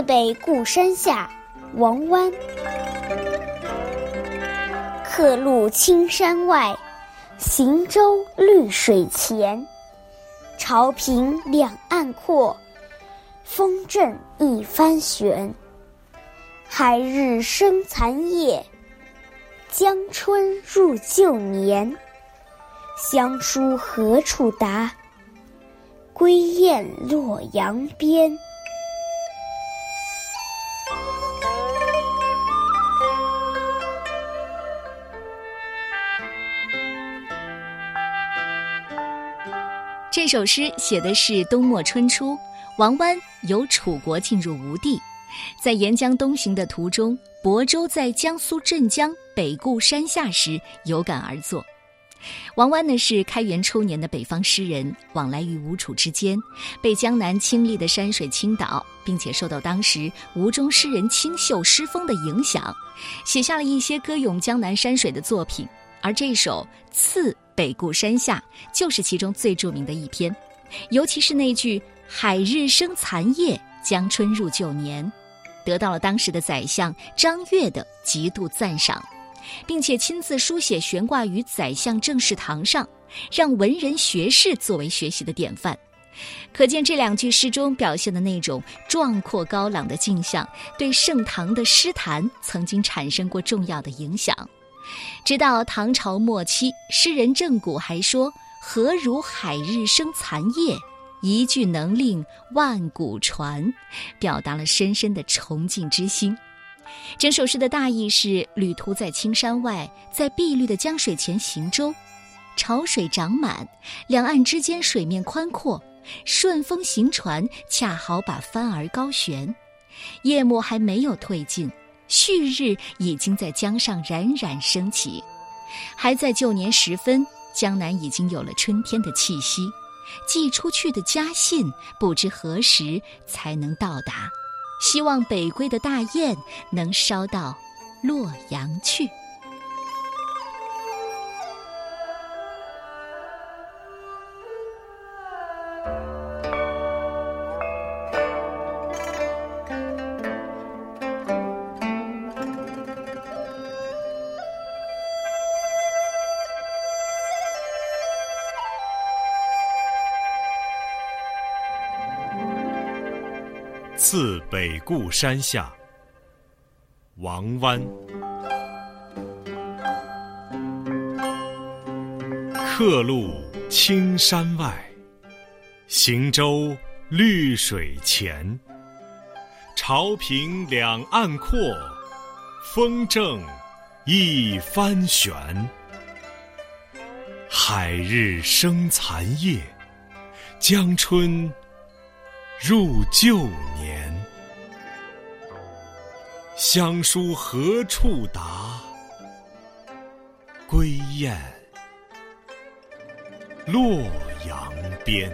次北固山下，王湾。客路青山外，行舟绿水前。潮平两岸阔，风正一帆悬。海日生残夜，江春入旧年。乡书何处达？归雁洛阳边。这首诗写的是冬末春初，王湾由楚国进入吴地，在沿江东行的途中，亳州在江苏镇江北固山下时有感而作。王湾呢是开元初年的北方诗人，往来于吴楚之间，被江南清丽的山水倾倒，并且受到当时吴中诗人清秀诗风的影响，写下了一些歌咏江南山水的作品，而这首《次》。北固山下就是其中最著名的一篇，尤其是那句“海日生残夜，江春入旧年”，得到了当时的宰相张悦的极度赞赏，并且亲自书写悬挂于宰相正式堂上，让文人学士作为学习的典范。可见这两句诗中表现的那种壮阔高朗的景象，对盛唐的诗坛曾经产生过重要的影响。直到唐朝末期，诗人郑谷还说：“何如海日生残夜，一句能令万古传。”表达了深深的崇敬之心。整首诗的大意是：旅途在青山外，在碧绿的江水前行舟，潮水涨满，两岸之间水面宽阔，顺风行船恰好把帆儿高悬，夜幕还没有退尽。旭日已经在江上冉冉升起，还在旧年时分，江南已经有了春天的气息。寄出去的家信不知何时才能到达，希望北归的大雁能捎到洛阳去。次北固山下，王湾。客路青山外，行舟绿水前。潮平两岸阔，风正一帆悬。海日生残夜，江春。入旧年，乡书何处达？归雁洛阳边。